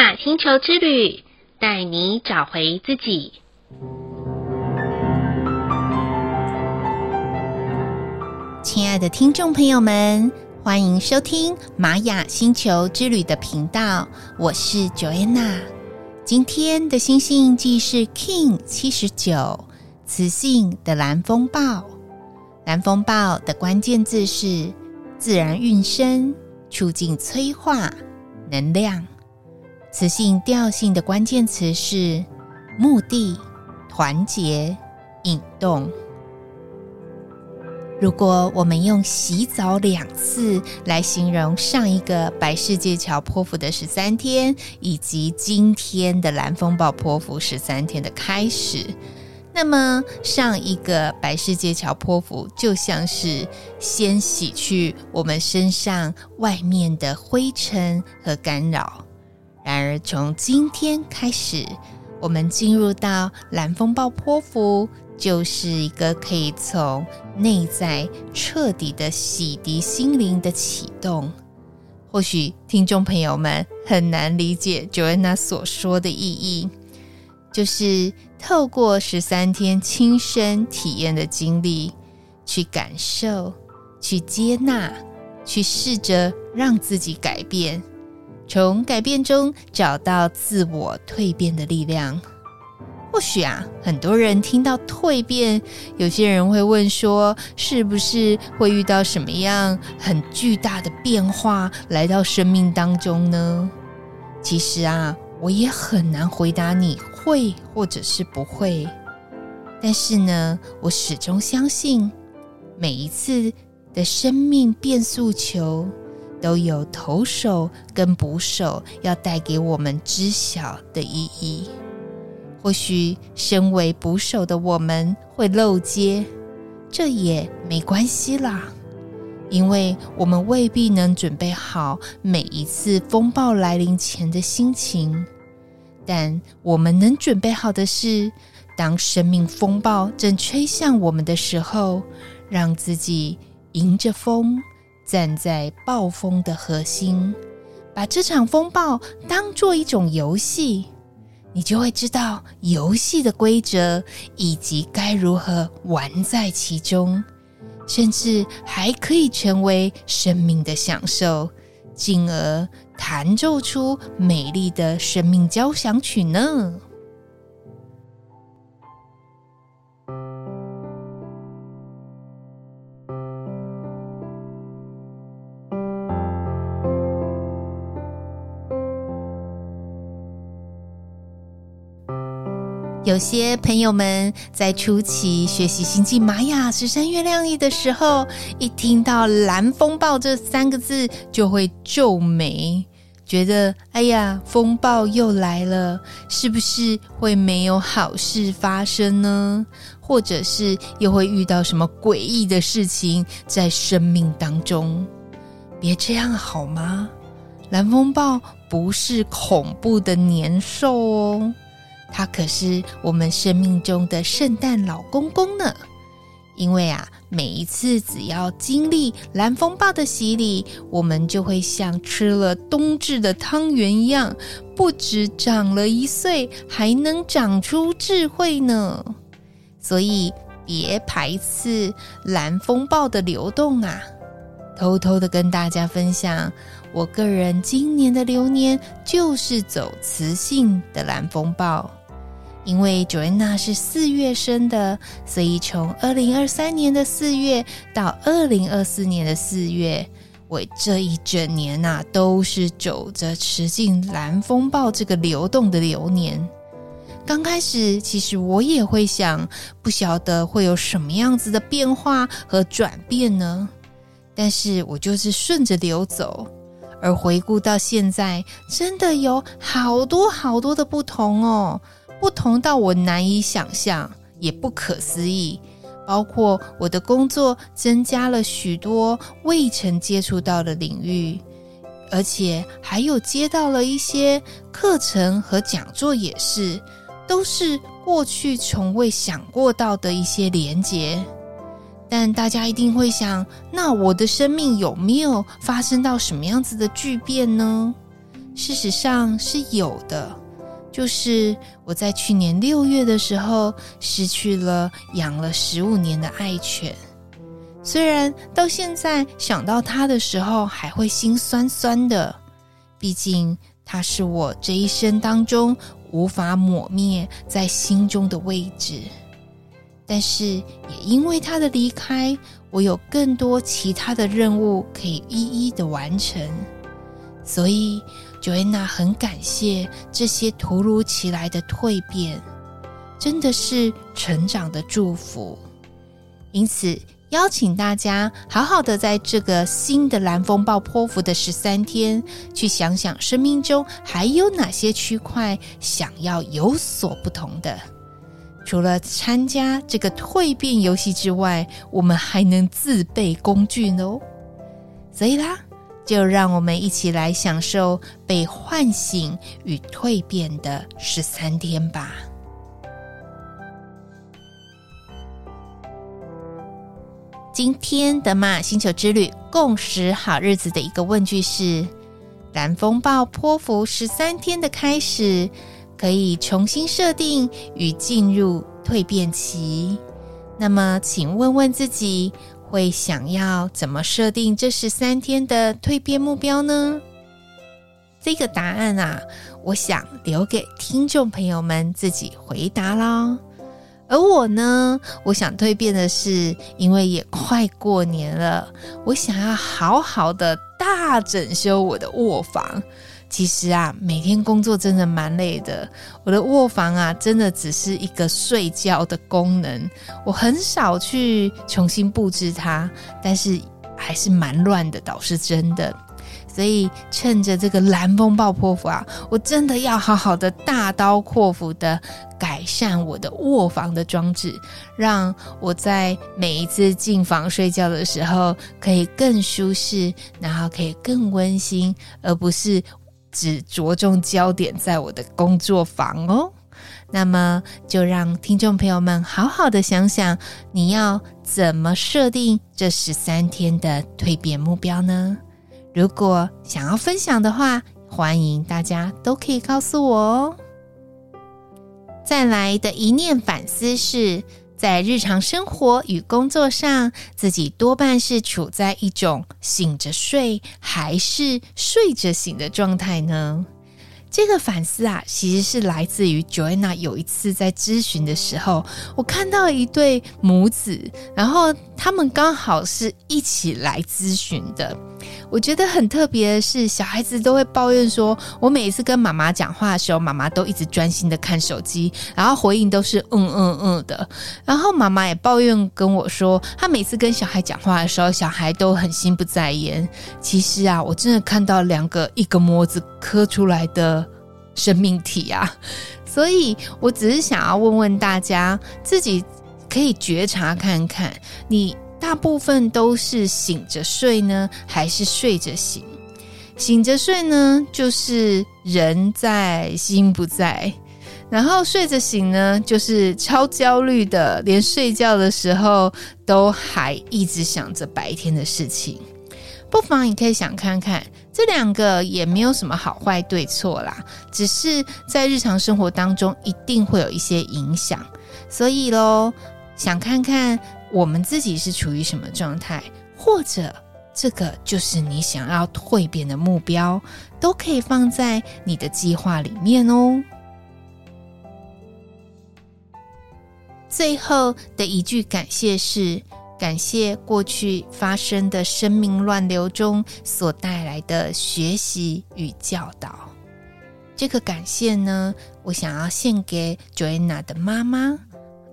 雅星球之旅，带你找回自己。亲爱的听众朋友们，欢迎收听玛雅星球之旅的频道，我是 Joanna。今天的星星印记是 King 七十九，磁性的蓝风暴。蓝风暴的关键字是自然运生、促进催化、能量。磁性调性的关键词是目的、团结、引动。如果我们用洗澡两次来形容上一个白世界桥波符的十三天，以及今天的蓝风暴波符十三天的开始，那么上一个白世界桥波符就像是先洗去我们身上外面的灰尘和干扰。然而从今天开始，我们进入到蓝风暴波符。就是一个可以从内在彻底的洗涤心灵的启动。或许听众朋友们很难理解 Joanna 所说的意义，就是透过十三天亲身体验的经历，去感受、去接纳、去试着让自己改变，从改变中找到自我蜕变的力量。或许啊，很多人听到蜕变，有些人会问说，是不是会遇到什么样很巨大的变化来到生命当中呢？其实啊，我也很难回答你会或者是不会。但是呢，我始终相信，每一次的生命变速球都有投手跟捕手要带给我们知晓的意义。或许身为捕手的我们会漏接，这也没关系啦，因为我们未必能准备好每一次风暴来临前的心情。但我们能准备好的是，当生命风暴正吹向我们的时候，让自己迎着风，站在暴风的核心，把这场风暴当作一种游戏。你就会知道游戏的规则，以及该如何玩在其中，甚至还可以成为生命的享受，进而弹奏出美丽的生命交响曲呢。有些朋友们在初期学习星际玛雅十三月亮历的时候，一听到“蓝风暴”这三个字，就会皱眉，觉得“哎呀，风暴又来了，是不是会没有好事发生呢？或者是又会遇到什么诡异的事情在生命当中？别这样好吗？蓝风暴不是恐怖的年兽哦。他可是我们生命中的圣诞老公公呢，因为啊，每一次只要经历蓝风暴的洗礼，我们就会像吃了冬至的汤圆一样，不止长了一岁，还能长出智慧呢。所以别排斥蓝风暴的流动啊！偷偷的跟大家分享，我个人今年的流年就是走磁性的蓝风暴。因为 Joanna 是四月生的，所以从二零二三年的四月到二零二四年的四月，我这一整年呐、啊，都是走着磁性蓝风暴这个流动的流年。刚开始，其实我也会想，不晓得会有什么样子的变化和转变呢？但是我就是顺着流走，而回顾到现在，真的有好多好多的不同哦。不同到我难以想象，也不可思议。包括我的工作增加了许多未曾接触到的领域，而且还有接到了一些课程和讲座，也是都是过去从未想过到的一些连结。但大家一定会想，那我的生命有没有发生到什么样子的巨变呢？事实上是有的，就是我在去年六月的时候失去了养了十五年的爱犬。虽然到现在想到它的时候还会心酸酸的，毕竟它是我这一生当中无法抹灭在心中的位置。但是也因为它的离开，我有更多其他的任务可以一一的完成，所以 Joanna 很感谢这些突如其来的蜕变，真的是成长的祝福。因此。邀请大家好好的在这个新的蓝风暴波符的十三天，去想想生命中还有哪些区块想要有所不同的。除了参加这个蜕变游戏之外，我们还能自备工具呢。所以啦，就让我们一起来享受被唤醒与蜕变的十三天吧。今天的马星球之旅共识好日子的一个问句是：蓝风暴波符十三天的开始，可以重新设定与进入蜕变期。那么，请问问自己，会想要怎么设定这十三天的蜕变目标呢？这个答案啊，我想留给听众朋友们自己回答啦。而我呢，我想蜕变的是，因为也快过年了，我想要好好的大整修我的卧房。其实啊，每天工作真的蛮累的，我的卧房啊，真的只是一个睡觉的功能，我很少去重新布置它，但是还是蛮乱的，倒是真的。所以趁着这个蓝风暴波符啊，我真的要好好的大刀阔斧的改善我的卧房的装置，让我在每一次进房睡觉的时候可以更舒适，然后可以更温馨，而不是只着重焦点在我的工作房哦。那么就让听众朋友们好好的想想，你要怎么设定这十三天的蜕变目标呢？如果想要分享的话，欢迎大家都可以告诉我哦。再来的一念反思是，在日常生活与工作上，自己多半是处在一种醒着睡还是睡着醒的状态呢？这个反思啊，其实是来自于 Joanna 有一次在咨询的时候，我看到一对母子，然后他们刚好是一起来咨询的。我觉得很特别的是，小孩子都会抱怨说，我每一次跟妈妈讲话的时候，妈妈都一直专心的看手机，然后回应都是嗯嗯嗯的。然后妈妈也抱怨跟我说，她每次跟小孩讲话的时候，小孩都很心不在焉。其实啊，我真的看到两个一个模子刻出来的生命体啊，所以我只是想要问问大家，自己可以觉察看看你。大部分都是醒着睡呢，还是睡着醒？醒着睡呢，就是人在心不在；然后睡着醒呢，就是超焦虑的，连睡觉的时候都还一直想着白天的事情。不妨你可以想看看，这两个也没有什么好坏对错啦，只是在日常生活当中一定会有一些影响。所以喽，想看看。我们自己是处于什么状态，或者这个就是你想要蜕变的目标，都可以放在你的计划里面哦。最后的一句感谢是：感谢过去发生的生命乱流中所带来的学习与教导。这个感谢呢，我想要献给 Joanna 的妈妈。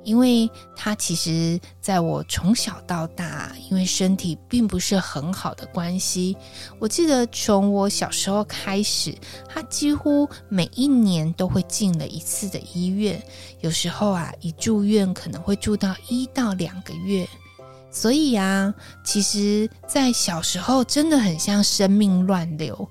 因为他其实在我从小到大，因为身体并不是很好的关系，我记得从我小时候开始，他几乎每一年都会进了一次的医院，有时候啊，一住院可能会住到一到两个月，所以啊，其实，在小时候真的很像生命乱流，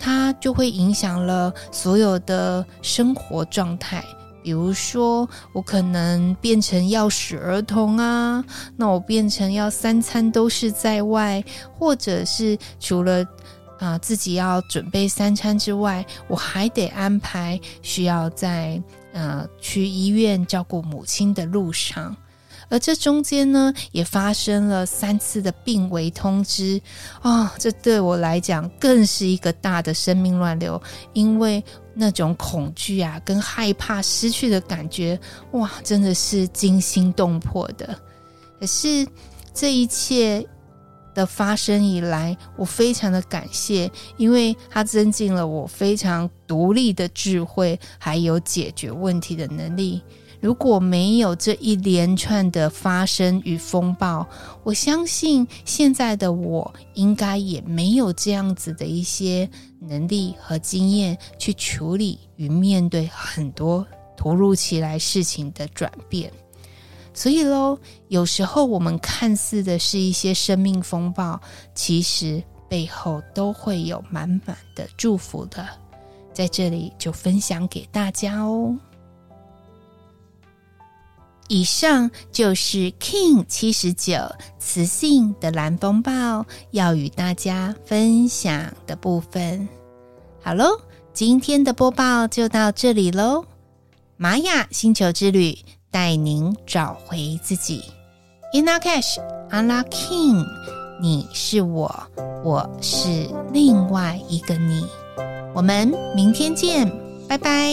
它就会影响了所有的生活状态。比如说，我可能变成要使儿童啊，那我变成要三餐都是在外，或者是除了啊、自己要准备三餐之外，我还得安排需要在呃去医院照顾母亲的路上。而这中间呢，也发生了三次的病危通知啊、哦！这对我来讲更是一个大的生命乱流，因为那种恐惧啊，跟害怕失去的感觉，哇，真的是惊心动魄的。可是这一切的发生以来，我非常的感谢，因为它增进了我非常独立的智慧，还有解决问题的能力。如果没有这一连串的发生与风暴，我相信现在的我应该也没有这样子的一些能力和经验去处理与面对很多突如其来事情的转变。所以喽，有时候我们看似的是一些生命风暴，其实背后都会有满满的祝福的。在这里就分享给大家哦。以上就是 King 七十九磁性的蓝风暴要与大家分享的部分。好喽，今天的播报就到这里喽。玛雅星球之旅带您找回自己。In Lak'ech, Ala K'in，你是我，我是另外一个你。我们明天见，拜拜。